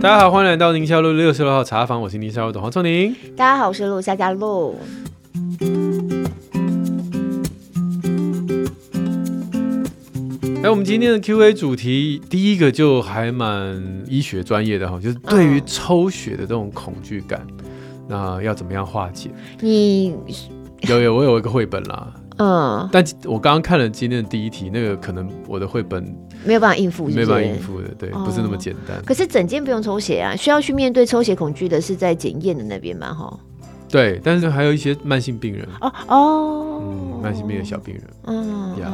大家好，欢迎来到宁夏路六十六号茶房，我是宁夏路的黄瑽宁。大家好，我是陆夏佳露。哎，我们今天的 Q&A 主题第一个就还蛮医学专业的哈，就是对于抽血的这种恐惧感，那要怎么样化解？你有有，我有一个绘本啦。嗯，但我刚刚看了今天的第一题，那个可能我的绘本没有办法应付没有办法应付的，对，哦、不是那么简单。可是整间不用抽血啊，需要去面对抽血恐惧的是在检验的那边嘛，哈。对，但是还有一些慢性病人哦哦，嗯，慢性病的小病人，嗯呀，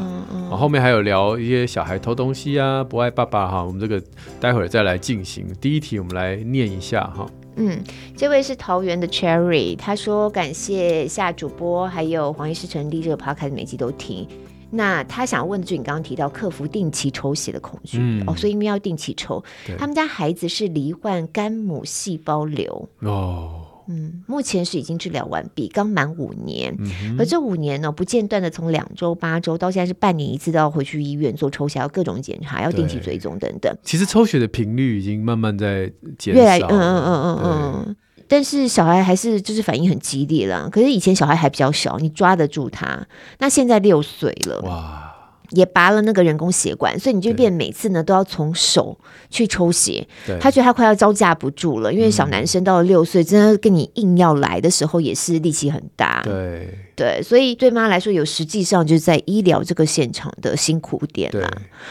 后面还有聊一些小孩偷东西啊，不爱爸爸哈，我们这个待会儿再来进行。第一题我们来念一下哈。嗯，这位是桃园的 Cherry，他说感谢夏主播，还有黄医师成立这个 podcast 每集都听。那他想问的就是你刚刚提到克服定期抽血的恐惧、嗯、哦，所以因为要定期抽，他们家孩子是罹患肝母细胞瘤哦。嗯，目前是已经治疗完毕，刚满五年。嗯、而这五年呢，不间断的从两周、八周到现在是半年一次，都要回去医院做抽血，要各种检查，要定期追踪等等。其实抽血的频率已经慢慢在减少，越来嗯嗯嗯嗯嗯。但是小孩还是就是反应很激烈了。可是以前小孩还比较小，你抓得住他。那现在六岁了，哇。也拔了那个人工血管，所以你就变每次呢都要从手去抽血。他觉得他快要招架不住了，因为小男生到了六岁，嗯、真的跟你硬要来的时候，也是力气很大。对对，所以对妈来说，有实际上就是在医疗这个现场的辛苦点啦。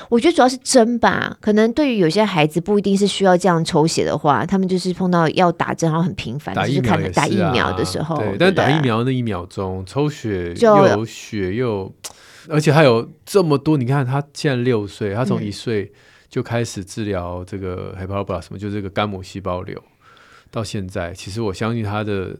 我觉得主要是针吧，可能对于有些孩子不一定是需要这样抽血的话，他们就是碰到要打针，然后很频繁，就是看打疫苗的时候。对，但打疫苗那一秒钟抽血又有血又。而且还有这么多，你看他现在六岁，他从一岁就开始治疗这个 Hepatoblast 什么，就是这个肝母细胞瘤，到现在，其实我相信他的。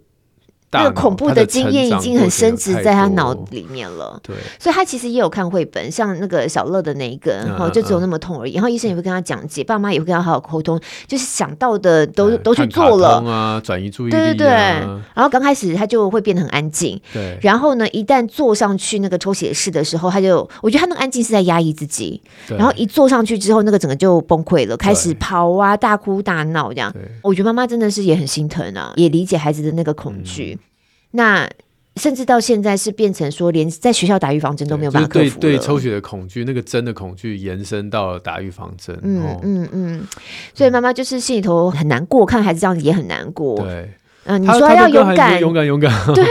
那个恐怖的经验已经很深植在他脑里面了，对，所以他其实也有看绘本，像那个小乐的那一个，然后就只有那么痛而已。然后医生也会跟他讲解，爸妈也会跟他好好沟通，就是想到的都都去做了啊，转移注意力，对对对。然后刚开始他就会变得很安静，对。然后呢，一旦坐上去那个抽血室的时候，他就我觉得他那个安静是在压抑自己，然后一坐上去之后，那个整个就崩溃了，开始跑啊，大哭大闹这样。我觉得妈妈真的是也很心疼啊，也理解孩子的那个恐惧。那甚至到现在是变成说，连在学校打预防针都没有办法克服了。对对，抽血的恐惧，那个针的恐惧延伸到了打预防针。嗯嗯嗯，所以妈妈就是心里头很难过，看孩子这样子也很难过。对，嗯，你说要勇敢，勇敢，勇敢。对。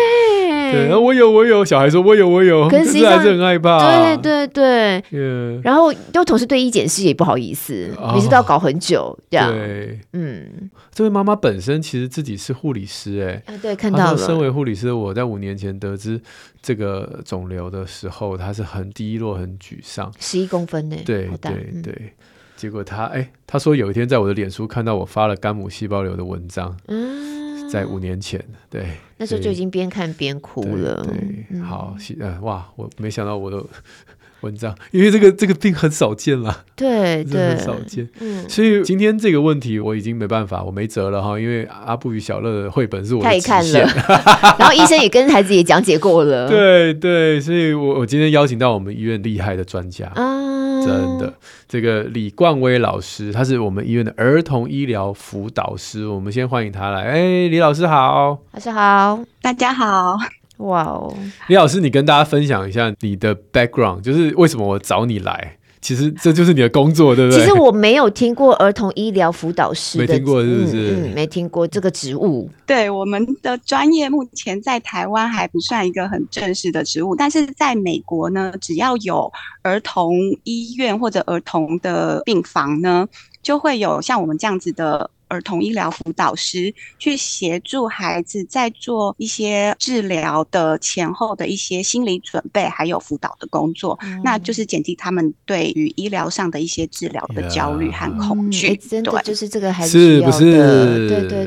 对，然后我有我有，小孩说我有我有，可是还是很害怕。对对对，yeah. 然后又同时对医检师也不好意思，每、oh, 次都要搞很久这样。对，嗯，这位妈妈本身其实自己是护理师哎、啊，对，看到了。身为护理师，我在五年前得知这个肿瘤的时候，她是很低落、很沮丧，十一公分呢，对对对。嗯、结果他哎，他说有一天在我的脸书看到我发了肝母细胞瘤的文章，嗯，在五年前，对。那时候就已经边看边哭了。对，对嗯、好，呃，哇，我没想到我的 文章，因为这个这个病很少见了，对对，很少见。嗯，所以今天这个问题我已经没办法，我没辙了哈，因为阿布与小乐的绘本是我太看了，然后医生也跟孩子也讲解过了。对对，所以我我今天邀请到我们医院厉害的专家啊。真的，这个李冠威老师，他是我们医院的儿童医疗辅导师。我们先欢迎他来。哎，李老师好，老师好，大家好。哇哦，李老师，你跟大家分享一下你的 background，就是为什么我找你来？其实这就是你的工作，对不对？其实我没有听过儿童医疗辅导师的，没听过是不是？嗯，嗯，没听过这个职务。对，我们的专业目前在台湾还不算一个很正式的职务，但是在美国呢，只要有儿童医院或者儿童的病房呢，就会有像我们这样子的。儿童医疗辅导师去协助孩子在做一些治疗的前后的一些心理准备，还有辅导的工作，嗯、那就是减低他们对于医疗上的一些治疗的焦虑和恐惧。嗯、真的就是这个孩子是不是？对对对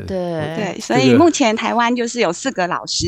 对，所以目前台湾就是有四个老师，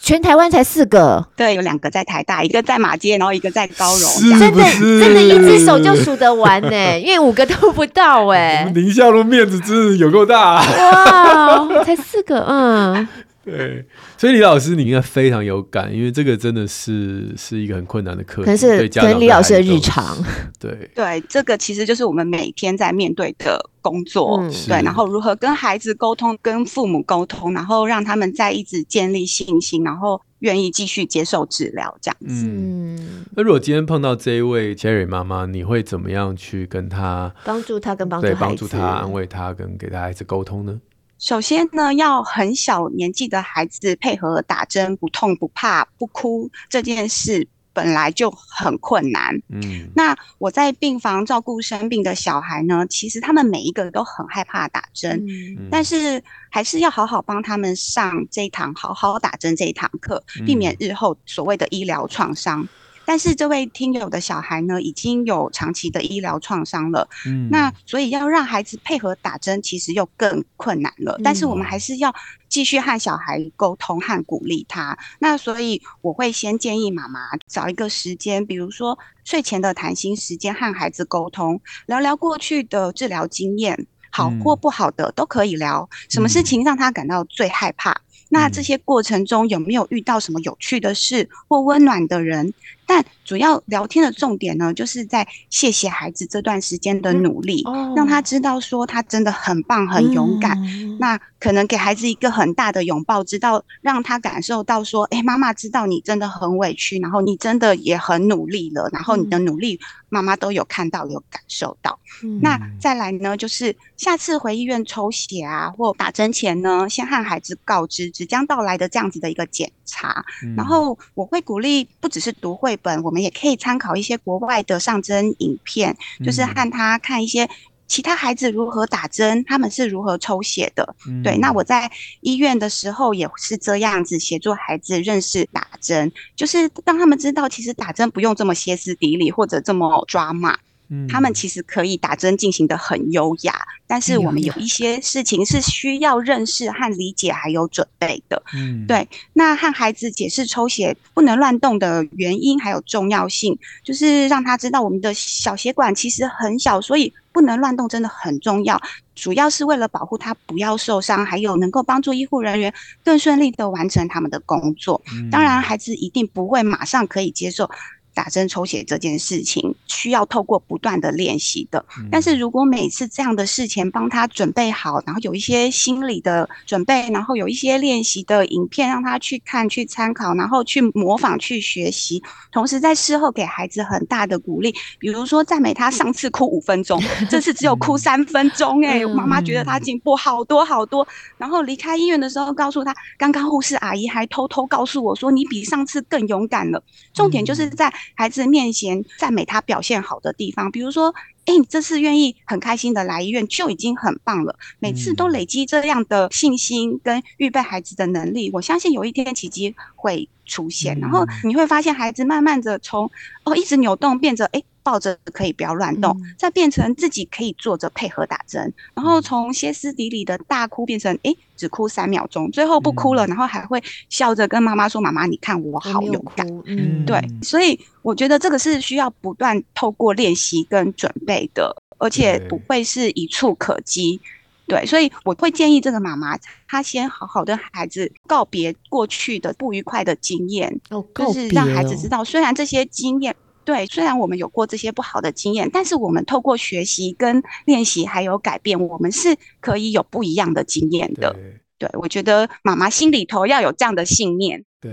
全台湾才四个。对，有两个在台大，一个在马街，然后一个在高荣。是是真的真的，一只手就数得完呢，因为五个都不到哎。宁夏路面子真是有。够大哇，才四个，嗯，对，所以李老师你应该非常有感，因为这个真的是是一个很困难的课题，可是跟李老师的日常。对。对，这个其实就是我们每天在面对的工作，嗯、对，然后如何跟孩子沟通，跟父母沟通，然后让他们再一直建立信心，然后愿意继续接受治疗，这样子。嗯，那如果今天碰到这一位 Cherry 妈妈，你会怎么样去跟她帮助她跟帮助对帮助她安慰她跟给她孩子沟通呢？首先呢，要很小年纪的孩子配合打针，不痛不怕不哭这件事本来就很困难。嗯，那我在病房照顾生病的小孩呢，其实他们每一个都很害怕打针，嗯，但是还是要好好帮他们上这一堂好好打针这一堂课，避免日后所谓的医疗创伤。但是这位听友的小孩呢，已经有长期的医疗创伤了，嗯，那所以要让孩子配合打针，其实又更困难了。但是我们还是要继续和小孩沟通和鼓励他。那所以我会先建议妈妈找一个时间，比如说睡前的谈心时间，和孩子沟通，聊聊过去的治疗经验，好或不好的都可以聊。什么事情让他感到最害怕？那这些过程中有没有遇到什么有趣的事或温暖的人？但主要聊天的重点呢，就是在谢谢孩子这段时间的努力，嗯哦，让他知道说他真的很棒、很勇敢。嗯、那可能给孩子一个很大的拥抱，知道让他感受到说，哎，妈妈知道你真的很委屈，然后你真的也很努力了，然后你的努力妈妈都有看到、有感受到。嗯、那再来呢，就是下次回医院抽血啊，或打针前呢，先和孩子告知即将到来的这样子的一个检查，嗯、然后我会鼓励不只是读绘本，我们也可以参考一些国外的上针影片，就是和他看一些其他孩子如何打针，他们是如何抽血的。嗯、对，那我在医院的时候也是这样子协助孩子认识打针，就是让他们知道，其实打针不用这么歇斯底里或者这么抓马。他们其实可以打针进行的很优雅，但是我们有一些事情是需要认识和理解还有准备的。嗯，对。那和孩子解释抽血不能乱动的原因还有重要性，就是让他知道我们的小血管其实很小，所以不能乱动真的很重要。主要是为了保护他不要受伤，还有能够帮助医护人员更顺利的完成他们的工作。当然，孩子一定不会马上可以接受。打针抽血这件事情需要透过不断的练习的，但是如果每次这样的事前帮他准备好，然后有一些心理的准备，然后有一些练习的影片让他去看、去参考，然后去模仿、去学习，同时在事后给孩子很大的鼓励，比如说赞美他上次哭五分钟，这次只有哭三分钟，哎，妈妈觉得他进步好多好多。然后离开医院的时候，告诉他，刚刚护士阿姨还偷偷告诉我说，你比上次更勇敢了。重点就是在。孩子面前赞美他表现好的地方，比如说，哎，你这次愿意很开心的来医院就已经很棒了。每次都累积这样的信心跟预备孩子的能力，我相信有一天奇迹会出现。然后你会发现孩子慢慢的从哦一直扭动变着哎。抱着可以不要乱动，再变成自己可以坐着配合打针，然后从歇斯底里的大哭变成诶只哭三秒钟，最后不哭了，然后还会笑着跟妈妈说：“妈妈，你看我好勇敢。”嗯，对，所以我觉得这个是需要不断透过练习跟准备的，而且不会是一触可及。对，所以我会建议这个妈妈，她先好好的孩子告别过去的不愉快的经验，就是让孩子知道，虽然这些经验。对，虽然我们有过这些不好的经验，但是我们透过学习跟练习还有改变，我们是可以有不一样的经验的。对，对，我觉得妈妈心里头要有这样的信念。对，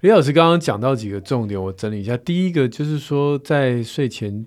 李老师刚刚讲到几个重点，我整理一下。第一个就是说，在睡前。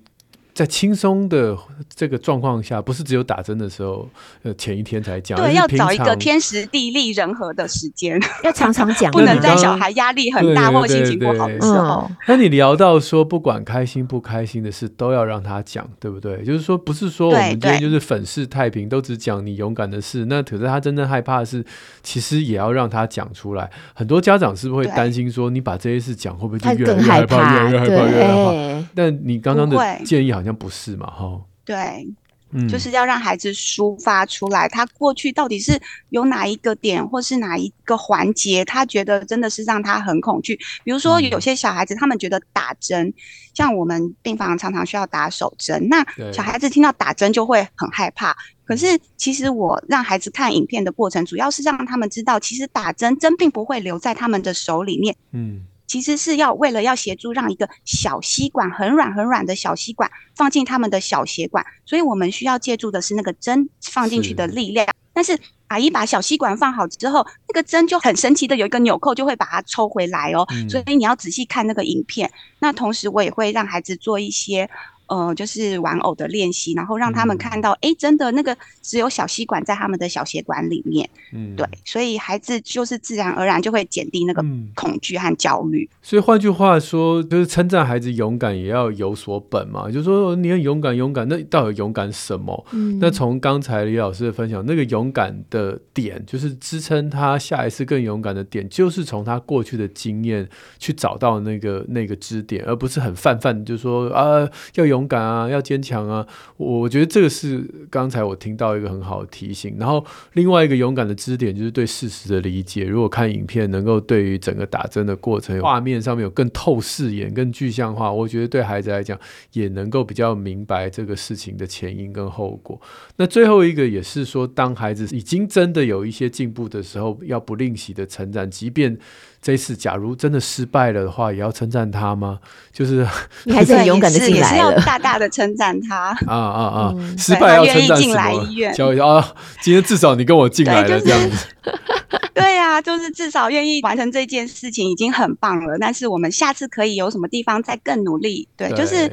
在轻松的这个状况下，不是只有打针的时候，呃，前一天才讲。对，要找一个天时地利人和的时间，要常常讲，不能在小孩压力很大或心情不好的时候。那你聊到说，不管开心不开心的事，都要让他讲，对不对？就是说，不是说我们今天就是粉饰太平，都只讲你勇敢的事。那可是他真正害怕的是，其实也要让他讲出来。很多家长是不是会担心说，你把这些事讲，会不会就越来越害怕，越来越害怕，越来越害怕？但你刚刚的建议好像不是嘛，哈。对，嗯，就是要让孩子抒发出来，他过去到底是有哪一个点，或是哪一个环节，他觉得真的是让他很恐惧。比如说，有些小孩子他们觉得打针，嗯、像我们病房常常需要打手针，那小孩子听到打针就会很害怕。可是，其实我让孩子看影片的过程，主要是让他们知道，其实打针针并不会留在他们的手里面。嗯。其实是要为了要协助让一个小吸管很软很软的小吸管放进他们的小血管，所以我们需要借助的是那个针放进去的力量。但是阿姨把小吸管放好之后，那个针就很神奇的有一个纽扣，就会把它抽回来哦。所以你要仔细看那个影片。那同时我也会让孩子做一些。呃，就是玩偶的练习，然后让他们看到，哎、嗯，真的那个只有小吸管在他们的小血管里面，嗯，对，所以孩子就是自然而然就会减低那个恐惧和焦虑。嗯、所以换句话说，就是称赞孩子勇敢也要有所本嘛，就是说你很勇敢，勇敢，那到底勇敢什么？嗯，那从刚才李老师的分享，那个勇敢的点，就是支撑他下一次更勇敢的点，就是从他过去的经验去找到那个那个支点，而不是很泛泛，就是说啊要有。勇敢啊，要坚强啊！我觉得这个是刚才我听到一个很好的提醒。然后另外一个勇敢的支点就是对事实的理解。如果看影片能够对于整个打针的过程画面上面有更透视眼、更具象化，我觉得对孩子来讲也能够比较明白这个事情的前因跟后果。那最后一个也是说，当孩子已经真的有一些进步的时候，要不吝惜的成长，即便。这次假如真的失败了的话，也要称赞他吗？就是你还是很 勇敢的进来了，是要大大的称赞他啊啊啊！失败要称赞什么？教一下啊！今天至少你跟我进来了，这样子。对呀、啊，就是至少愿意完成这件事情已经很棒了。但是我们下次可以有什么地方再更努力？对，对就是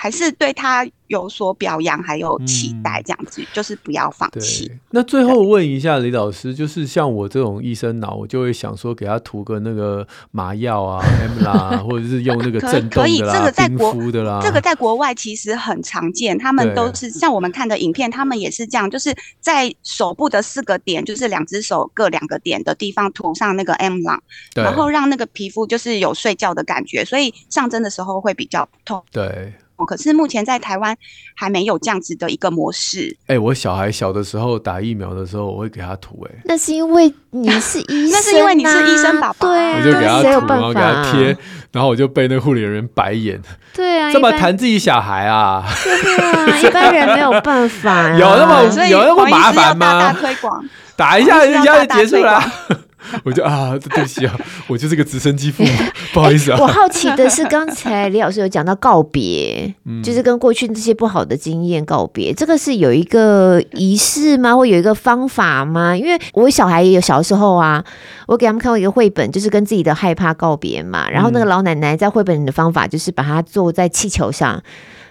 还是对他。有所表扬，还有期待，这样子、嗯、就是不要放弃。那最后问一下李老师，就是像我这种医生脑，我就会想说，给他涂个那个麻药啊、M 啦，或者是用那个震动的啦、这个在国的啦。这个在国外其实很常见，他们都是像我们看的影片，他们也是这样，就是在手部的四个点，就是两只手各两个点的地方涂上那个 M 啦，然后让那个皮肤就是有睡觉的感觉，所以上针的时候会比较痛。对。可是目前在台湾还没有这样子的一个模式。哎、欸，我小孩小的时候打疫苗的时候，我会给他涂。哎，那是因为你是医生、啊，那是因为你是医生爸爸，对，我就给他涂，然后给他贴，然后我就被那护理人员白眼。对啊，这么谈自己小孩啊？对啊，一般人没有办法、啊。有那么有那么麻烦吗？大大推广，打一下人家就结束了。我就啊，对不起啊，我就是个直升机父母，不好意思啊。我好奇的是，刚才李老师有讲到告别，嗯，就是跟过去这些不好的经验告别，这个是有一个仪式吗？或有一个方法吗？因为我小孩也有小时候啊，我给他们看过一个绘本，就是跟自己的害怕告别嘛。然后那个老奶奶在绘本里的方法，就是把它坐在气球上。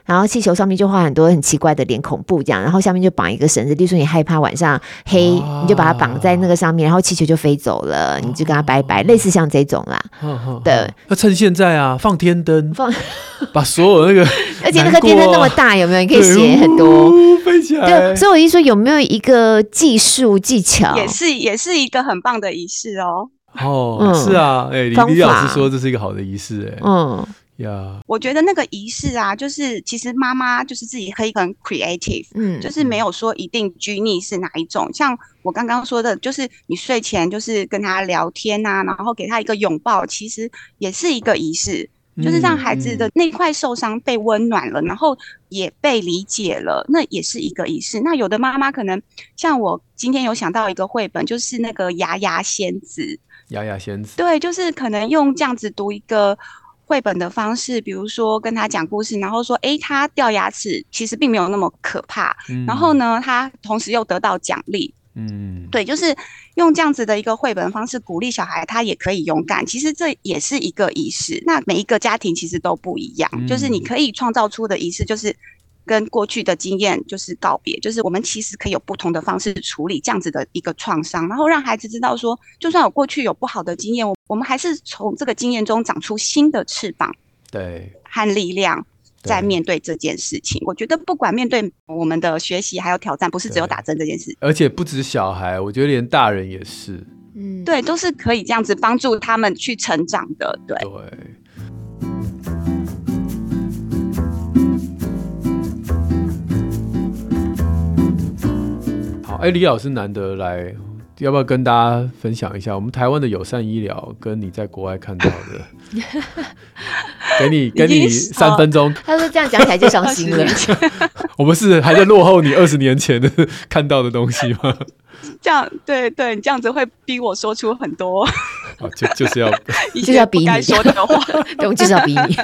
然后气球上面就画很多很奇怪的脸，恐怖这样，然后下面就绑一个绳子，例如说你害怕晚上黑，你就把它绑在那个上面，然后气球就飞走了，你就跟他拜拜，类似像这种啦。对，那趁现在啊，放天灯，放 把所有那个，而且那个天灯那么大，有没有？你可以写很多飞起来。对，所以我一说有没有一个技术技巧，也是也是一个很棒的仪式哦。哦，是啊，哎，李李老师说这是一个好的仪式，哎，嗯。Yeah. 我觉得那个仪式啊，就是其实妈妈就是自己可以很 creative，嗯，就是没有说一定拘泥是哪一种。像我刚刚说的，就是你睡前就是跟他聊天啊，然后给他一个拥抱，其实也是一个仪式，就是让孩子的那块受伤被温暖了，然后也被理解了，那也是一个仪式。那有的妈妈可能像我今天有想到一个绘本，就是那个牙牙仙子，牙牙仙子，对，就是可能用这样子读一个。绘本的方式，比如说跟他讲故事，然后说，诶，他掉牙齿其实并没有那么可怕。嗯、然后呢，他同时又得到奖励。嗯，对，就是用这样子的一个绘本方式鼓励小孩，他也可以勇敢。其实这也是一个仪式。那每一个家庭其实都不一样，嗯、就是你可以创造出的仪式，就是。跟过去的经验就是告别，就是我们其实可以有不同的方式处理这样子的一个创伤，然后让孩子知道说，就算我过去有不好的经验，我我们还是从这个经验中长出新的翅膀，对，和力量，在面对这件事情。我觉得不管面对我们的学习还有挑战，不是只有打针这件事，而且不止小孩，我觉得连大人也是，嗯，对，都是可以这样子帮助他们去成长的，对。对哎，李老师难得来，要不要跟大家分享一下我们台湾的友善医疗跟你在国外看到的？给你给你三分钟。他说这样讲起来就伤心了。我们是还在落后你二十年前的看到的东西吗？这样对对，你这样子会逼我说出很多。就就是要就是要逼你说的话，对，我就是要逼你。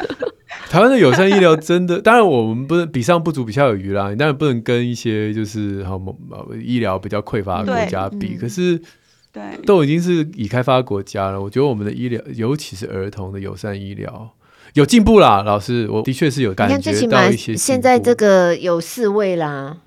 台湾的友善医疗真的，当然我们不能比上不足，比下有余啦。你当然不能跟一些就是好医疗比较匮乏的国家比，可是对都已经是已开发国家了。我觉得我们的医疗，尤其是儿童的友善医疗有进步啦。老师，我的确是有感觉到一些。现在这个有四位啦。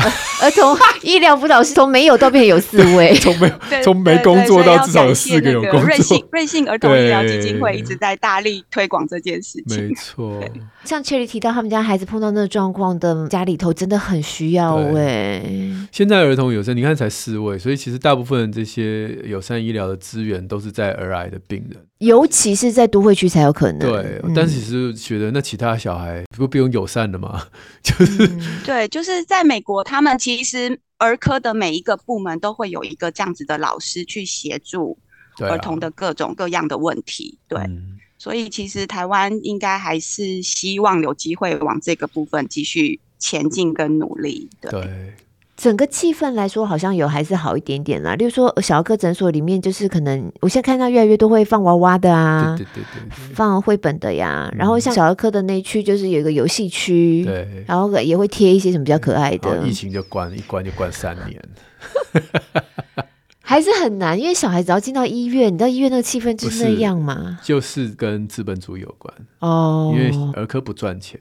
儿童医疗辅导师从没有到变有四位，从没从没工作到至少有四个有工作。瑞幸瑞幸儿童医疗基金会一直在大力推广这件事情。没错，像 Cherry 提到他们家孩子碰到那个状况的家里头，真的很需要哎。现在儿童友善，你看才四位，所以其实大部分这些友善医疗的资源都是在儿癌的病人。尤其是在都会区才有可能。对，但是其实觉得那其他小孩不不用友善的吗？就是、嗯、对，就是在美国，他们其实儿科的每一个部门都会有一个这样子的老师去协助儿童的各种各样的问题。对，啊、对，嗯、所以其实台湾应该还是希望有机会往这个部分继续前进跟努力。对。对整个气氛来说，好像有还是好一点点啦。例如说，小儿科诊所里面，就是可能我现在看到越来越多会放娃娃的啊，对对对对，放绘本的呀。然后像小儿科的那区，就是有一个游戏区，对，然后也会贴一些什么比较可爱的。疫情就关，一关就关三年，还是很难，因为小孩只要进到医院，你知道医院那个气氛就是那样嘛，就是跟资本主义有关哦，因为儿科不赚钱。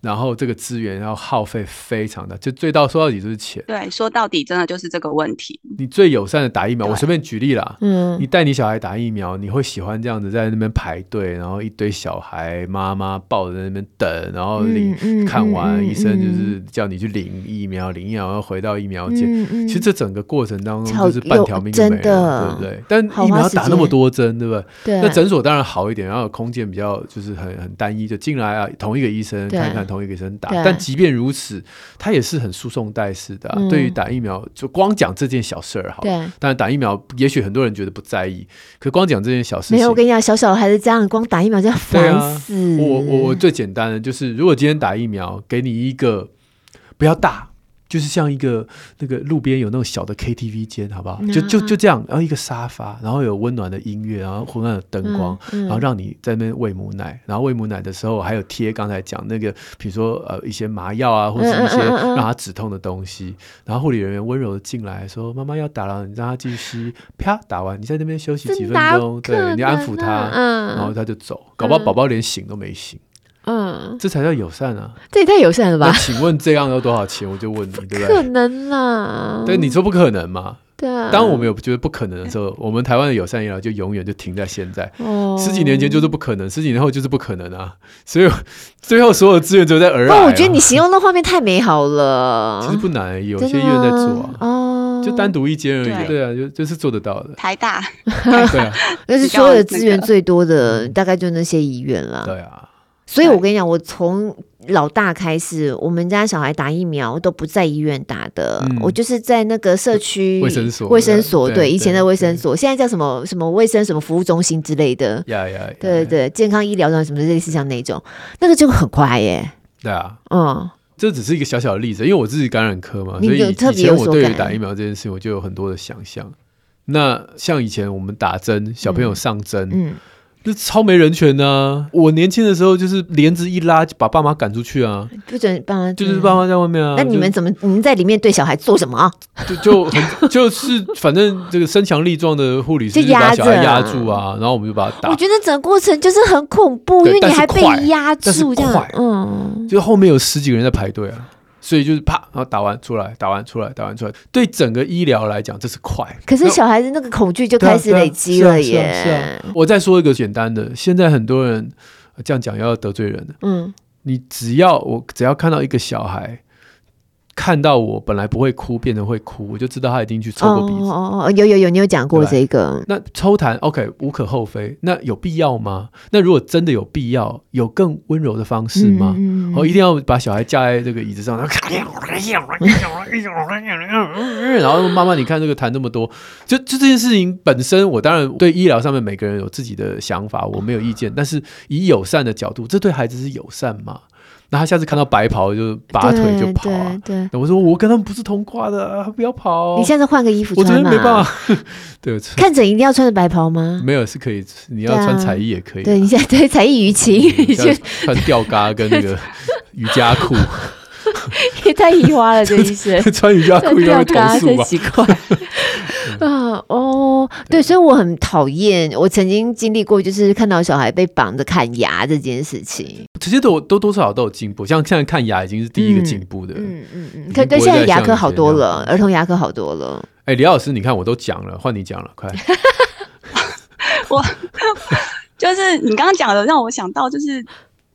然后这个资源要耗费非常大，就最到说到底就是钱。对，说到底真的就是这个问题。你最友善的打疫苗，我随便举例啦。嗯，你带你小孩打疫苗，你会喜欢这样子在那边排队，然后一堆小孩妈妈抱着在那边等，然后领、嗯、看完医生就是叫你去领疫苗，领疫苗要回到疫苗间。嗯嗯、其实这整个过程当中就是半条命就没了，对不对？但疫苗打那么多针，对不对？对。那诊所当然好一点，然后空间比较就是很很单一，就进来啊，同一个医生看看。同一个医生打，但即便如此，他也是很输送带式的、啊。嗯、对于打疫苗，就光讲这件小事儿好。对，但打疫苗，也许很多人觉得不在意，可光讲这件小事情。没有，我跟你讲，小小孩子这样光打疫苗就要烦死。啊、我我我最简单的就是，如果今天打疫苗，给你一个不要大。就是像一个那个路边有那种小的 KTV 间，好不好？就就就这样，然后一个沙发，然后有温暖的音乐，然后昏暗的灯光，嗯嗯、然后让你在那边喂母奶。然后喂母奶的时候，还有贴刚才讲那个，比如说呃一些麻药啊，或者是一些让他止痛的东西。然后护理人员温柔的进来说：“妈妈要打了，你让他继续吸。”啪，打完，你在那边休息几分钟，对，你安抚他，嗯、然后他就走。搞不好宝宝连醒都没醒。嗯，这才叫友善啊！这也太友善了吧？请问这样要多少钱？我就问你，对不对？不可能啦！对，你说不可能嘛？对啊。当我们有觉得不可能的时候，我们台湾的友善医疗就永远就停在现在。哦。十几年前就是不可能，十几年后就是不可能啊！所以 最后所有资源都在儿童。我觉得你形容的画面太美好了。其实不难，有些医院在做啊。哦。就单独一间而已。对啊，就就是做得到的。台大。对啊。那是所有的资源最多的，大概就那些医院了。对啊。所以，我跟你讲，我从老大开始，我们家小孩打疫苗都不在医院打的，我就是在那个社区卫生所，卫生所对，以前的卫生所，现在叫什么什么卫生什么服务中心之类的，对对对，健康医疗什么类似像那种，那个就很快耶。对啊，嗯，这只是一个小小的例子，因为我自己感染科嘛，所以以前我对于打疫苗这件事情，我就有很多的想象。那像以前我们打针，小朋友上针，嗯。就超没人权呢、啊！我年轻的时候就是帘子一拉就把爸妈赶出去啊，不准爸妈，就是爸妈在外面啊。那你们怎么？你们在里面对小孩做什么啊？就就很 就是反正这个身强力壮的护理师就把小孩压住啊，然后我们就把他打。我觉得整个过程就是很恐怖，因为你还被压住这样，嗯，就后面有十几个人在排队啊。所以就是啪，然后打完出来，打完出来，打完出来。对整个医疗来讲，这是快。可是小孩子那个恐惧就开始累积了耶。是啊，啊，是啊。我再说一个简单的，现在很多人这样讲要得罪人的。嗯，你只要我只要看到一个小孩看到我本来不会哭，变得会哭，我就知道他一定去抽过鼻子。哦哦哦，有有有，你有讲过这个。那抽痰，OK，无可厚非。那有必要吗？那如果真的有必要，有更温柔的方式吗？哦、一定要把小孩架在这个椅子上，然后然后妈妈，你看这个痰这么多，就就这件事情本身，我当然对医疗上面每个人有自己的想法，我没有意见。但是以友善的角度，这对孩子是友善吗？那他下次看到白袍就拔腿就跑啊！对，对对，我说我跟他们不是同挂的，啊不要跑。你现在换个衣服穿嘛？我真的没办法。对，看诊一定要穿着白袍吗？没有，是可以，你要穿彩衣也可以。对，你现在对彩衣娱亲，穿吊嘎跟那个 瑜伽裤，也太移花了，这意思。穿瑜伽裤要投诉吧？奇怪。啊哦，对，所以我很讨厌。我曾经经历过，就是看到小孩被绑着看牙这件事情。其实都都多少都有进步，像现在看牙已经是第一个进步的。嗯嗯嗯。可对，现在牙科好多了，儿童牙科好多了。哎，李老师，你看我都讲了，换你讲了，快。我 就是你刚刚讲的，让我想到就是。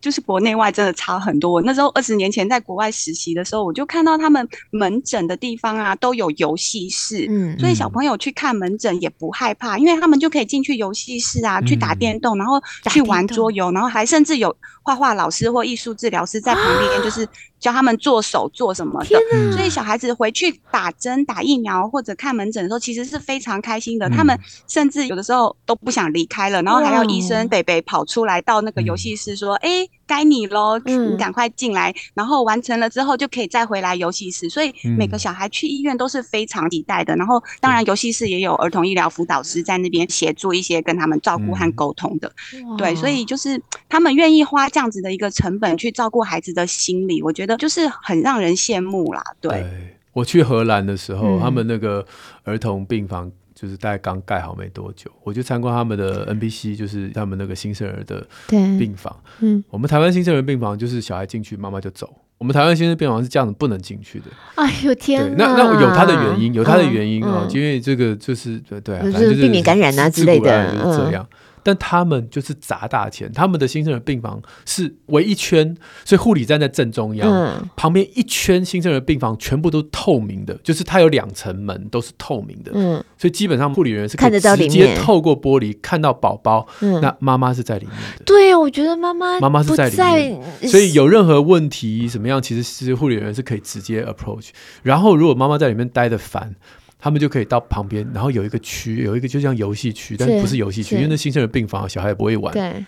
就是国内外真的差很多。那时候二十年前在国外实习的时候，我就看到他们门诊的地方啊，都有游戏室，嗯，所以小朋友去看门诊也不害怕，因为他们就可以进去游戏室啊，去打电动，然后去玩桌游，然后还甚至有画画老师或艺术治疗师在旁边，就是。教他们做手做什么的，啊、所以小孩子回去打针、打疫苗或者看门诊的时候，其实是非常开心的。嗯、他们甚至有的时候都不想离开了，然后还要医生北北跑出来到那个游戏室说：“哎、嗯，该你喽，你赶快进来。嗯”然后完成了之后就可以再回来游戏室。所以每个小孩去医院都是非常期待的。然后当然游戏室也有儿童医疗辅导师在那边协助一些跟他们照顾和沟通的。嗯、对，所以就是他们愿意花这样子的一个成本去照顾孩子的心理，我觉得。就是很让人羡慕啦，对。对，我去荷兰的时候，嗯、他们那个儿童病房就是大概刚盖好没多久，我就参观他们的 NBC，就是他们那个新生儿的病房。嗯，我们台湾新生儿病房就是小孩进去，妈妈就走。我们台湾新生儿病房是这样子，不能进去的。哎呦天对！那那有他的原因，有他的原因啊，嗯嗯、因为这个就是对对、啊，反正就是避免感染啊之类的，就是这样。嗯但他们就是砸大钱，他们的新生儿病房是围一圈，所以护理站在正中央，嗯、旁边一圈新生儿病房全部都透明的，就是它有两层门都是透明的，嗯，所以基本上护理人员是可以直接透过玻璃看到宝宝，嗯，那妈妈是在里面的。对啊，我觉得妈妈妈妈是在里面，所以有任何问题什么样，其实是护理人员是可以直接 approach。然后如果妈妈在里面待的烦。他们就可以到旁边，然后有一个区，有一个就像游戏区，但不是游戏区，因为那新生儿病房小孩也不会玩。对。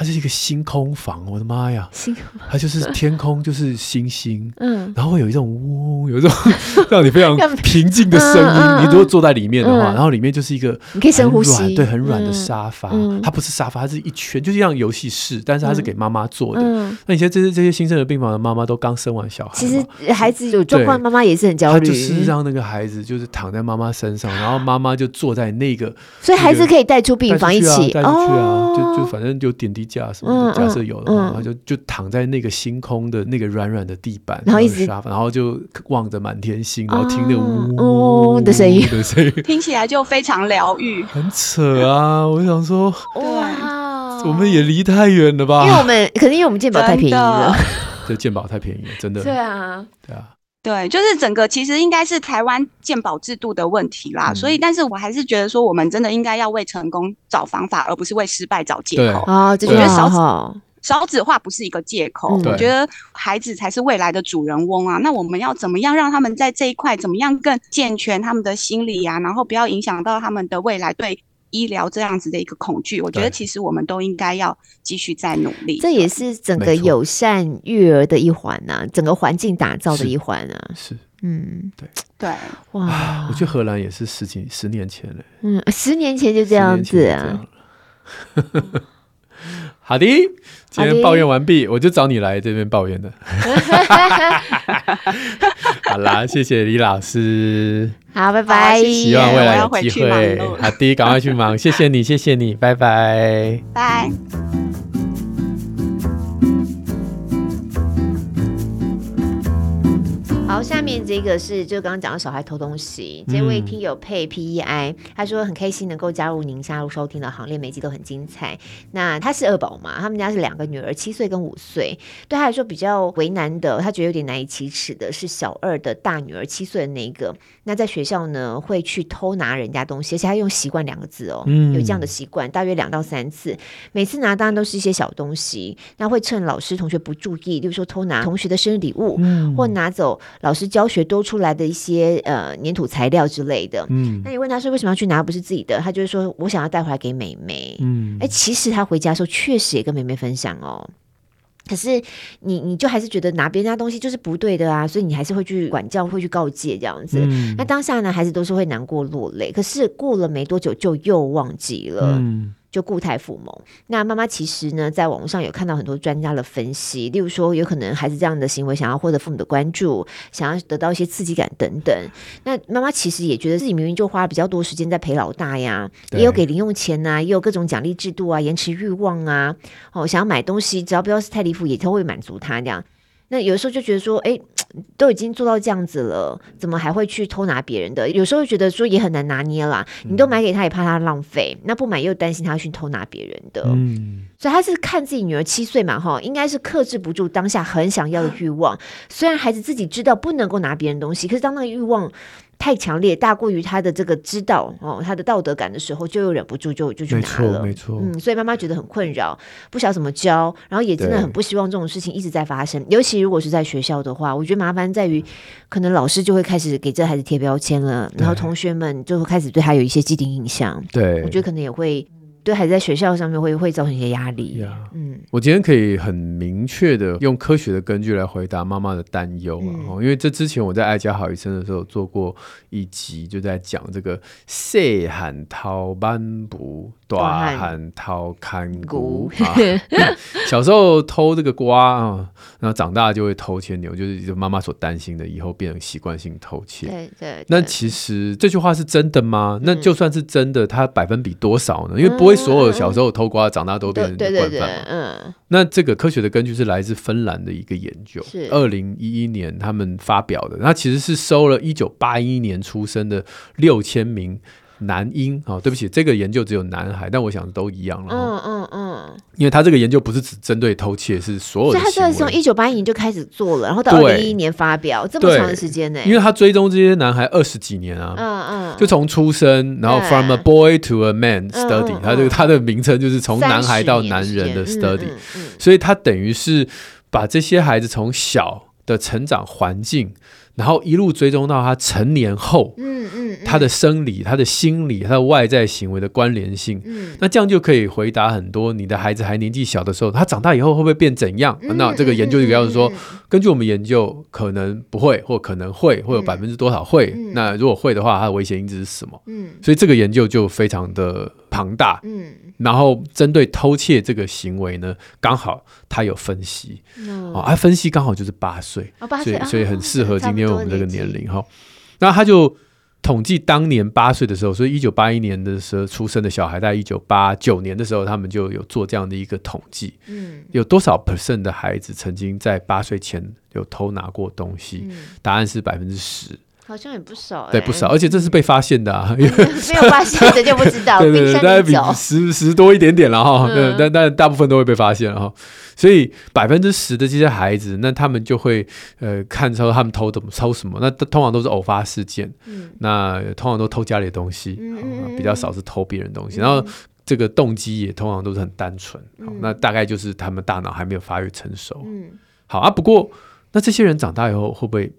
它是一个星空房，我的妈呀！星空，它就是天空，就是星星，嗯，然后会有一种嗡，有一种 让你非常平静的声音。你如果坐在里面的话，然后里面就是一个你可以深呼吸，对，很软的沙发。它不是沙发，它是一圈，就像游戏室，但是它是给妈妈坐的。那你现在这些这些新生儿病房的妈妈都刚生完小孩，其实孩子有状况，妈妈也是很焦虑。就是让那个孩子就是躺在妈妈身上，然后妈妈就坐在那个，所以孩子可以带出病房一起，带出去啊，就就反正就点滴。架什么的，假设有的话，他就就躺在那个星空的那个软软的地板，然后沙发，然后就望着满天星，然后听那呜呜的声音，的声音听起来就非常疗愈。很扯啊！我想说，哇，我们也离太远了吧？因为我们可能因为我们健保太便宜了，这健保太便宜了，真的。对啊，对啊。对，就是整个其实应该是台湾鉴保制度的问题啦，嗯、所以，但是我还是觉得说，我们真的应该要为成功找方法，而不是为失败找借口啊。对我觉得少子少子化不是一个借口，嗯、我觉得孩子才是未来的主人翁啊。那我们要怎么样让他们在这一块怎么样更健全他们的心理啊，然后不要影响到他们的未来对。医疗这样子的一个恐惧，我觉得其实我们都应该要继续再努力。这也是整个友善育儿的一环呐，整个环境打造的一环啊。是，嗯，对对，哇！我去荷兰也是十几十年前了，嗯，十年前就这样子啊。好的，今天抱怨完毕，我就找你来这边抱怨的。好啦，谢谢李老师。好，拜拜。希望未来有机会。好的，赶快去忙。谢谢你，谢谢你，拜拜。拜。好，下面这个是就刚刚讲的小孩偷东西，这位听友配 P E I，他说很开心能够加入您加入收听的行列，每集都很精彩。那他是二宝嘛，他们家是两个女儿，七岁跟五岁，对他来说比较为难的，他觉得有点难以启齿的是小二的大女儿七岁的那个，那在学校呢会去偷拿人家东西，而且他用习惯两个字哦，嗯、有这样的习惯，大约两到三次，每次拿当然都是一些小东西，那会趁老师同学不注意，例如说偷拿同学的生日礼物，嗯、或拿走。老师教学多出来的一些呃粘土材料之类的，嗯，那你问他说为什么要去拿不是自己的，他就是说我想要带回来给妹妹，嗯，哎，其实他回家的时候确实也跟妹妹分享哦，可是你你就还是觉得拿别人家东西就是不对的啊，所以你还是会去管教，会去告诫这样子，嗯，那当下呢，孩子都是会难过落泪，可是过了没多久就又忘记了，嗯。就固态复萌。那妈妈其实呢，在网络上有看到很多专家的分析，例如说，有可能孩子这样的行为想要获得父母的关注，想要得到一些刺激感等等。那妈妈其实也觉得自己明明就花了比较多时间在陪老大呀，也有给零用钱呐，也有各种奖励制度啊，延迟欲望啊，哦，想要买东西，只要不要是太离谱，也都会满足他这样。那有的时候就觉得说，哎，都已经做到这样子了，怎么还会去偷拿别人的？有时候觉得说也很难拿捏啦。你都买给他，也怕他浪费；那不买又担心他去偷拿别人的。嗯，所以他是看自己女儿七岁嘛，哈，应该是克制不住当下很想要的欲望。虽然孩子自己知道不能够拿别人东西，可是当那个欲望。太强烈，大过于他的这个知道哦，他的道德感的时候，就又忍不住就就去拿了，没错，嗯，所以妈妈觉得很困扰，不晓得怎么教，然后也真的很不希望这种事情一直在发生，尤其如果是在学校的话，我觉得麻烦在于，可能老师就会开始给这孩子贴标签了，然后同学们就会开始对他有一些既定印象，对，我觉得可能也会。对孩子在学校上面会会造成一些压力。Yeah. 嗯，我今天可以很明确的用科学的根据来回答妈妈的担忧啊，嗯、因为这之前我在爱家好医生的时候做过一集，就在讲这个细喊偷斑布，大喊偷牵牛啊。小时候偷这个瓜啊，然后长大就会偷牵牛，就是妈妈所担心的，以后变成习惯性偷窃。对对。那其实这句话是真的吗？嗯、那就算是真的，它百分比多少呢？因为不会。所有小时候偷瓜，长大都变成惯犯。嗯，那这个科学的根据是来自芬兰的一个研究，是二零一一年他们发表的。那其实是收了一九八一年出生的六千名。男婴啊、哦，对不起，这个研究只有男孩，但我想都一样了。嗯嗯嗯，因为他这个研究不是只针对偷窃，是所有的。所以他是从一九八一年就开始做了，然后到二零一一年发表，这么长的时间呢？因为他追踪这些男孩二十几年啊，嗯嗯，就从出生，然后 from a boy to a man study，他这个他的名称就是从男孩到男人的 study，所以他等于是把这些孩子从小的成长环境。然后一路追踪到他成年后，嗯嗯，他的生理、他的心理、他的外在行为的关联性，嗯，那这样就可以回答很多。你的孩子还年纪小的时候，他长大以后会不会变怎样？那这个研究就要说，根据我们研究，可能不会，或可能会，会有百分之多少会。那如果会的话，它的危险因子是什么？嗯，所以这个研究就非常的庞大。嗯，然后针对偷窃这个行为呢，刚好他有分析，哦，他分析刚好就是八岁，所以所以很适合今天。我们这个年龄哈，那他就统计当年八岁的时候，所以一九八一年的时候出生的小孩，在一九八九年的时候，他们就有做这样的一个统计，嗯，有多少 percent 的孩子曾经在八岁前有偷拿过东西？答案是百分之十。好像也不少，欸，对，不少，而且这是被发现的，没有发现的就不知道。对 对对，大概比十十多一点点了哈，嗯、但但大部分都会被发现哈。所以百分之十的这些孩子，那他们就会呃看出他们偷怎么偷什么，那通常都是偶发事件，嗯、那通常都偷家里的东西，嗯、比较少是偷别人东西，嗯、然后这个动机也通常都是很单纯，嗯、那大概就是他们大脑还没有发育成熟。嗯，好啊，不过那这些人长大以后会不会？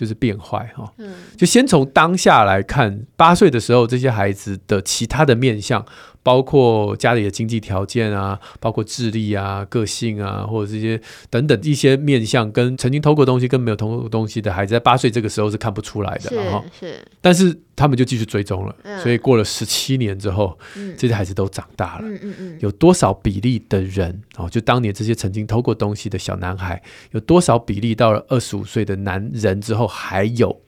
就是变坏哈，就先从当下来看，八岁的时候这些孩子的其他的面向。包括家里的经济条件啊，包括智力啊、个性啊，或者这些等等一些面相，跟曾经偷过东西跟没有偷过东西的孩子，在八岁这个时候是看不出来的，但是他们就继续追踪了，嗯、所以过了十七年之后，嗯、这些孩子都长大了。嗯嗯嗯、有多少比例的人哦？就当年这些曾经偷过东西的小男孩，有多少比例到了二十五岁的男人之后，还有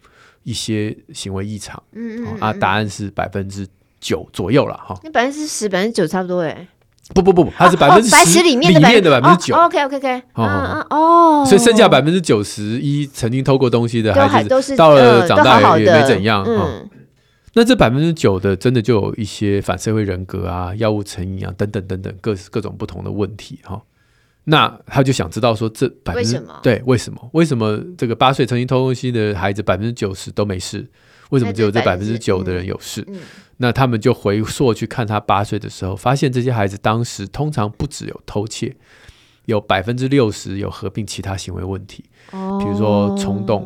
一些行为异常？嗯嗯嗯、啊，答案是百分之九左右了哈，那百分之十、百分之九差不多哎。不不不，它是百分之十里面的百分之九。OK OK OK，嗯嗯哦，所以剩下百分之九十一曾经偷过东西的孩子，到了长大也没怎样。嗯，那这百分之九的真的就有一些反社会人格啊、药物成瘾啊等等等等各各种不同的问题哈。那他就想知道说，这百分之对为什么？为什么这个八岁曾经偷东西的孩子百分之九十都没事？为什么只有这百分之九的人有事？嗯嗯、那他们就回溯去看他八岁的时候，发现这些孩子当时通常不只有偷窃，有百分之六十有合并其他行为问题，哦、比如说冲动、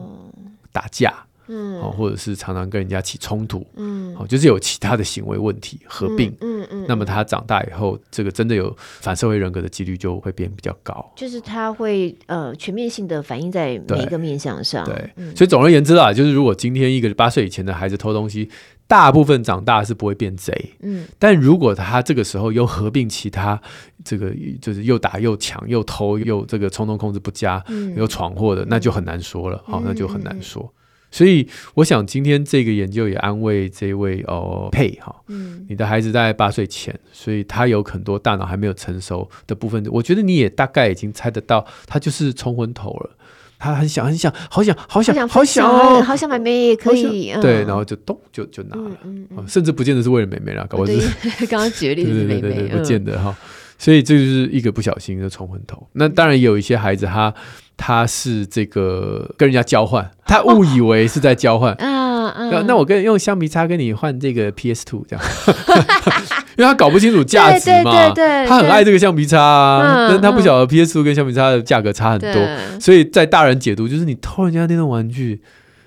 打架。嗯，或者是常常跟人家起冲突，嗯，好，就是有其他的行为问题合并，嗯嗯，嗯，那么他长大以后，这个真的有反社会人格的几率就会变比较高，就是他会呃全面性的反映在每一个面向上，对，对嗯、所以总而言之啊，就是如果今天一个八岁以前的孩子偷东西，大部分长大是不会变贼，嗯，但如果他这个时候又合并其他这个就是又打又抢又偷又这个冲动控制不佳，嗯，又闯祸的，那就很难说了，好、嗯，那就很难说。所以，我想今天这个研究也安慰这位哦佩哈，嗯，你的孩子在八岁前，所以他有很多大脑还没有成熟的部分。我觉得你也大概已经猜得到，他就是冲昏头了。他很想很想，好想好想好想哦，好想妹妹也可以，对，然后就咚就就拿了，甚至不见得是为了妹妹啦，搞不好是 刚刚举例子是妹妹，不见得哈。所以这就是一个不小心的冲昏头。那当然也有一些孩子他。他是这个跟人家交换，他误以为是在交换。嗯嗯。那我跟用橡皮擦跟你换这个 PS Two 这样，因为他搞不清楚价值嘛。对对。他很爱这个橡皮擦啊，但他不晓得 PS Two 跟橡皮擦的价格差很多，所以在大人解读就是你偷人家电动玩具，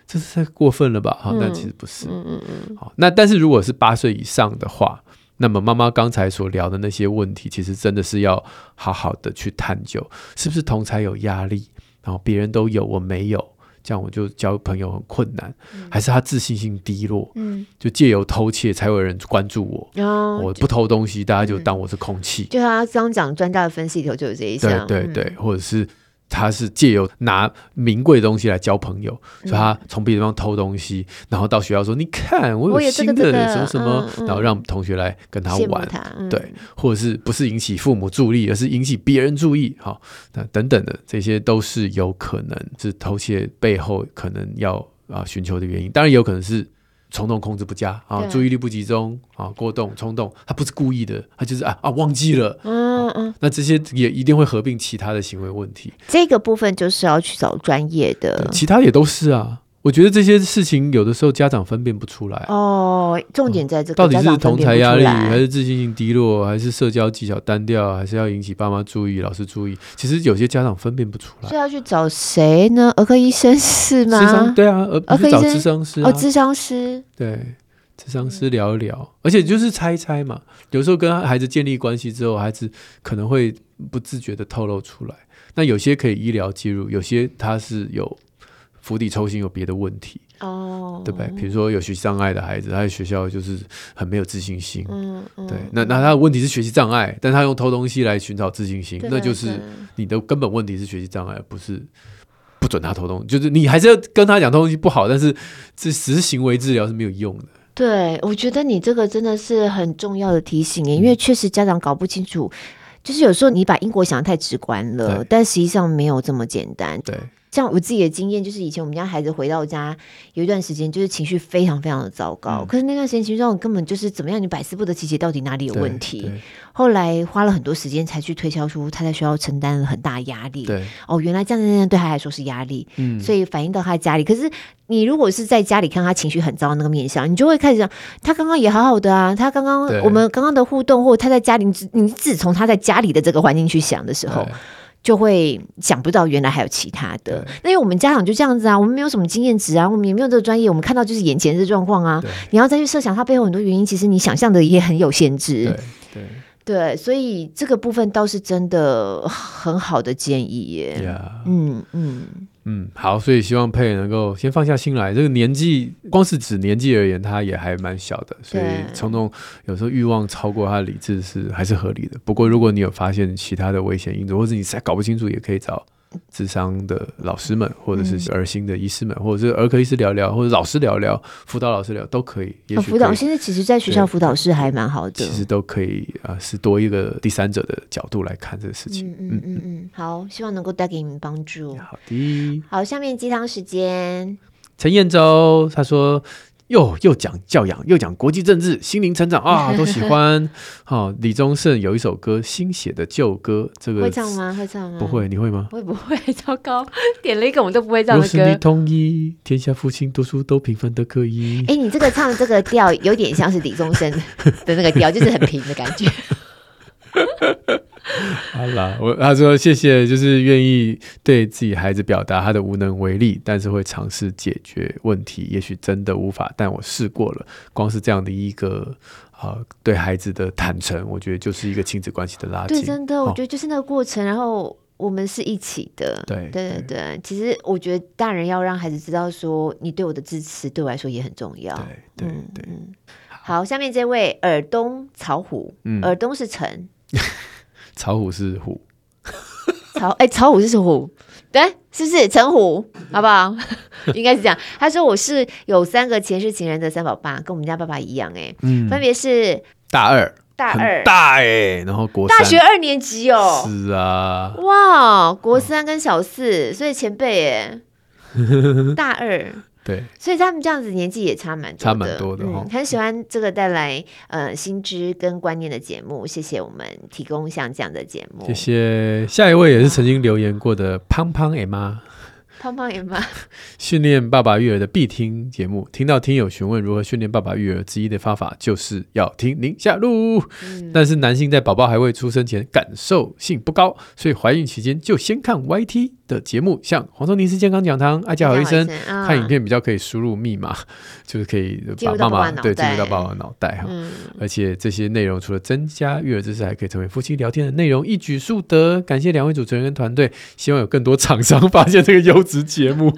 这是太过分了吧？哈，但其实不是。嗯嗯嗯。好，那但是如果是八岁以上的话，那么妈妈刚才所聊的那些问题，其实真的是要好好的去探究，是不是同才有压力？然后别人都有，我没有，这样我就交朋友很困难。嗯、还是他自信心低落，嗯，就借由偷窃才有人关注我。哦、我不偷东西，大家就当我是空气。就他刚讲专家的分析里头就有这一项，对对对，嗯、或者是。他是借由拿名贵的东西来交朋友，所以他从别的地方偷东西，然后到学校说：“你看，我有新的什么什么。”然后让同学来跟他玩，对，或者是不是引起父母注意，而是引起别人注意，好，那等等的这些都是有可能是偷窃背后可能要啊寻求的原因，当然也有可能是。冲动控制不佳啊，注意力不集中啊，过动冲动，他不是故意的，他就是啊啊忘记了，嗯嗯，那这些也一定会合并其他的行为问题。这个部分就是要去找专业的，其他也都是啊。我觉得这些事情有的时候家长分辨不出来哦，重点在这个到底是同侪压力，还是自信心低落，还是社交技巧单调，还是要引起爸妈注意、老师注意？其实有些家长分辨不出来，所以要去找谁呢？儿科医生是吗？对啊，儿科医生，咨商师哦，咨商师对，咨商师聊一聊，而且就是猜一猜嘛。有时候跟孩子建立关系之后，孩子可能会不自觉的透露出来。那有些可以医疗介入，有些他是有。釜底抽薪有别的问题哦，oh, 对不对？比如说有学习障碍的孩子，他在学校就是很没有自信心，嗯嗯、对。那那他的问题是学习障碍，但他用偷东西来寻找自信心，那就是你的根本问题是学习障碍，不是不准他偷东西。就是你还是要跟他讲偷东西不好，但是这只是行为治疗是没有用的。对，我觉得你这个真的是很重要的提醒，因为确实家长搞不清楚，就是有时候你把因果想得太直观了，但实际上没有这么简单。对。像我自己的经验，就是以前我们家孩子回到家有一段时间，就是情绪非常非常的糟糕。嗯、可是那段时间情绪状况根本就是怎么样，你百思不得其解，到底哪里有问题？后来花了很多时间才去推敲出他在学校承担了很大压力。对哦，原来这样这样对他来说是压力。嗯，所以反映到他家里。可是你如果是在家里看他情绪很糟的那个面相，你就会开始想，他刚刚也好好的啊，他刚刚我们刚刚的互动，或他在家里，你自从他在家里的这个环境去想的时候。就会想不到原来还有其他的，那因为我们家长就这样子啊，我们没有什么经验值啊，我们也没有这个专业，我们看到就是眼前的状况啊。你要再去设想它背后很多原因，其实你想象的也很有限制。对对，对，所以这个部分倒是真的很好的建议耶。Yeah. 嗯嗯。嗯，好，所以希望佩能够先放下心来。这个年纪，光是指年纪而言，他也还蛮小的，所以冲动有时候欲望超过他的理智是还是合理的。不过，如果你有发现其他的危险因素，或者你实在搞不清楚，也可以找咨商的老师们，或者是儿心的医师们，或者是儿科医师聊聊，或者老师聊聊，辅导老师聊都可以。辅导现在其实，在学校辅导室还蛮好的，其实都可以啊、呃，是多一个第三者的角度来看这个事情。嗯嗯嗯嗯，好，希望能够带给你们帮助。好的，好，下面鸡汤时间。陈彦洲他说。又又讲教养，又讲国际政治，心灵成长啊，都喜欢。好、哦，李宗盛有一首歌，新写的旧歌，这个会唱吗？会唱吗？不会，你会吗？会不会？糟糕，点了一个我们都不会唱的歌。若是你同意，天下父亲读书都平凡的可以。哎，你这个唱这个调有点像是李宗盛的那个调，就是很平的感觉。好啦，我他说谢谢，就是愿意对自己孩子表达他的无能为力，但是会尝试解决问题。也许真的无法，但我试过了。光是这样的一个啊、呃，对孩子的坦诚，我觉得就是一个亲子关系的拉近。对，真的，我觉得就是那个过程，哦、然后我们是一起的。对，对对对。其实我觉得大人要让孩子知道，说你对我的支持对我来说也很重要。对对对。嗯、好，下面这位耳东曹虎，嗯、耳东是陈。草虎是虎，草哎、欸，草虎是虎，对，是不是？陈虎？好不好？应该是这样。他说我是有三个前世情人的三宝爸，跟我们家爸爸一样、欸，哎，嗯，分别是大二，大二。大哎、欸，然后国大学二年级哦，是啊，哇，国三跟小四，所以前辈哎、欸，大二。对，所以他们这样子年纪也差蛮多的，差蛮多的、哦嗯、很喜欢这个带来呃新知跟观念的节目，谢谢我们提供像这样的节目。谢谢，下一位也是曾经留言过的胖胖 M 妈。胖胖也吗？训练爸爸育儿的必听节目，听到听友询问如何训练爸爸育儿，之一的方法就是要听宁夏璐。嗯、但是男性在宝宝还未出生前感受性不高，所以怀孕期间就先看 YT 的节目，像黄宗尼是健康讲堂、爱家好医生，哦、看影片比较可以输入密码，就是可以把爸妈对进入到爸爸脑袋哈。嗯、而且这些内容除了增加育儿知识，还可以成为夫妻聊天的内容，一举数得。感谢两位主持人跟团队，希望有更多厂商发现这个优质。节目，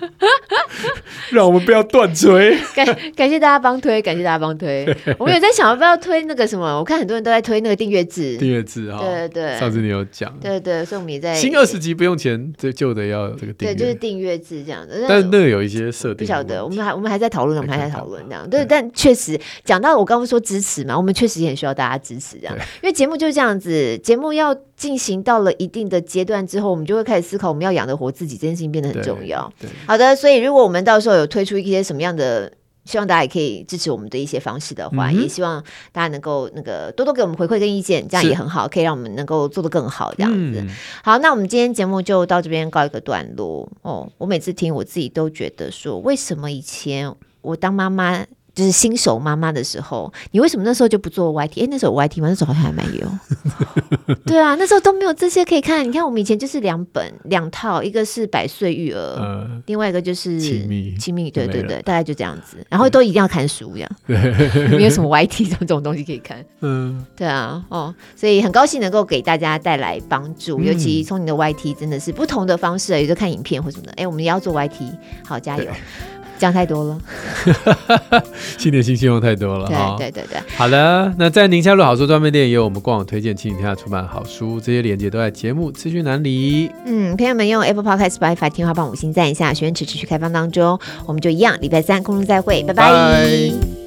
让我们不要断锤。感感谢大家帮推，感谢大家帮推。我们有在想要不要推那个什么？我看很多人都在推那个订阅制，订阅制哈。对对，上次你有讲，对对，所以我们也在新二十集不用钱，这旧的要这个订阅，对，就是订阅制这样的。但那个有一些设定，不晓得。我们还我们还在讨论，我们还在讨论这样。对，但确实讲到我刚刚说支持嘛，我们确实也很需要大家支持这样，因为节目就是这样子，节目要。进行到了一定的阶段之后，我们就会开始思考，我们要养得活自己这件事情变得很重要。好的，所以如果我们到时候有推出一些什么样的，希望大家也可以支持我们的一些方式的话，嗯、也希望大家能够那个多多给我们回馈跟意见，这样也很好，可以让我们能够做得更好。这样子，嗯、好，那我们今天节目就到这边告一个段落。哦，我每次听我自己都觉得说，为什么以前我当妈妈？就是新手妈妈的时候，你为什么那时候就不做 YT？哎，那时候有 YT 吗？那时候好像还没有。对啊，那时候都没有这些可以看。你看，我们以前就是两本两套，一个是百岁育儿，呃、另外一个就是亲密亲密。对对对，大概就这样子。然后都一定要看书一样，对没有什么 YT 这种东西可以看。嗯，对啊，哦，所以很高兴能够给大家带来帮助，嗯、尤其从你的 YT 真的是不同的方式，有时候看影片或什么的。哎，我们也要做 YT，好，加油。讲太多了，新年新希望太多了。对对对对，好的，那在宁夏路好书专卖店也有我们官网推荐，亲子天下出版好书，这些链接都在节目资讯栏里。嗯，朋友们用 Apple Podcast、Spotify 天花板五星赞一下，学员持续开放当中，我们就一样，礼拜三空中再会，拜拜。拜拜。